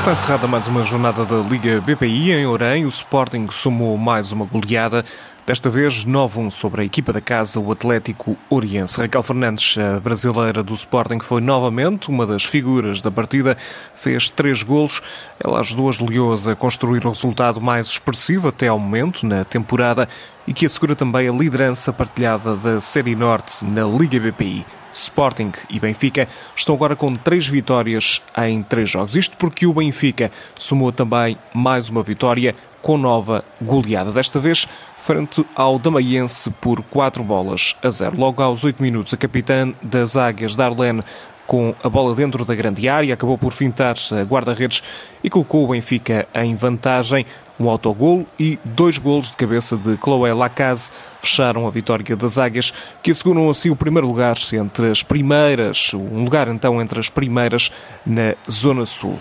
Está encerrada mais uma jornada da Liga BPI em Orem. O Sporting somou mais uma goleada. Desta vez 9-1 sobre a equipa da casa, o Atlético Oriense. Raquel Fernandes, a brasileira do Sporting, foi novamente uma das figuras da partida, fez três golos. Ela ajudou as Leões a construir o resultado mais expressivo até ao momento na temporada e que assegura também a liderança partilhada da Série Norte na Liga BPI. Sporting e Benfica estão agora com três vitórias em três jogos. Isto porque o Benfica somou também mais uma vitória com nova goleada. Desta vez frente ao Damaiense por quatro bolas a zero. Logo aos oito minutos, a capitã das Águias, Darlene, com a bola dentro da grande área, acabou por fintar a guarda-redes e colocou o Benfica em vantagem. Um autogol e dois golos de cabeça de Chloé Lacaze fecharam a vitória das Águias, que asseguram assim o primeiro lugar entre as primeiras, um lugar então entre as primeiras na Zona Sul.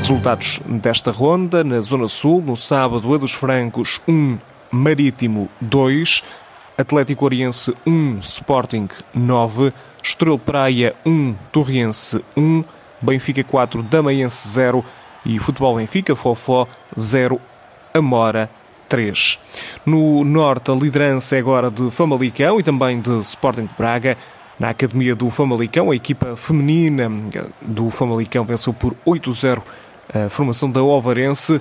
Resultados desta ronda, na Zona Sul, no sábado, a dos Francos 1, Marítimo 2, Atlético Oriense 1, Sporting 9, Estrela Praia 1, Torriense 1, Benfica 4, Damaiense 0 e Futebol Benfica, Fofó 0, Amora 3. No Norte, a liderança é agora de Famalicão e também de Sporting Braga. Na Academia do Famalicão, a equipa feminina do Famalicão venceu por 8-0 a formação da Ovarense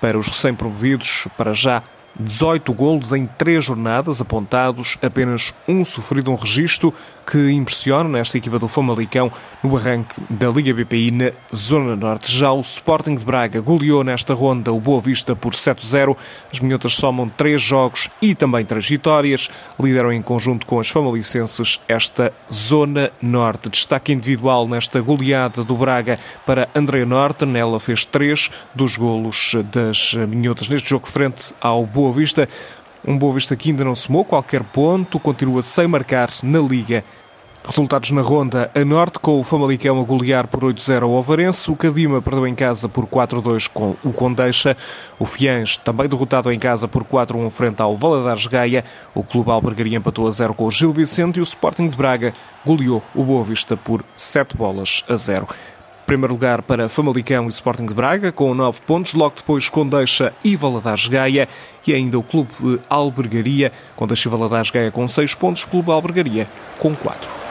para os recém-promovidos, para já 18 golos em 3 jornadas apontados, apenas um sofrido, um registro que impressiona nesta equipa do Famalicão no arranque da Liga BPI na Zona Norte. Já o Sporting de Braga goleou nesta ronda o Boa Vista por 7-0. As minhotas somam 3 jogos e também 3 vitórias. Lideram em conjunto com as famalicenses esta Zona Norte. Destaque individual nesta goleada do Braga para André Norte. Nela fez 3 dos golos das minhotas neste jogo frente ao Boa Vista. Um Boa Vista que ainda não somou qualquer ponto, continua sem marcar na Liga. Resultados na ronda a norte, com o Famalicão a golear por 8-0 ao Ovarense, o Cadima perdeu em casa por 4-2 com o Condeixa, o Fiães também derrotado em casa por 4-1 frente ao Valadares Gaia, o Clube Albergaria empatou a 0 com o Gil Vicente e o Sporting de Braga goleou o Boa Vista por 7 bolas a 0. Primeiro lugar para Famalicão e Sporting de Braga, com 9 pontos. Logo depois Condeixa e Valadares Gaia. E ainda o Clube Albergaria, Condeixa e Valadares Gaia com 6 pontos. Clube Albergaria com 4.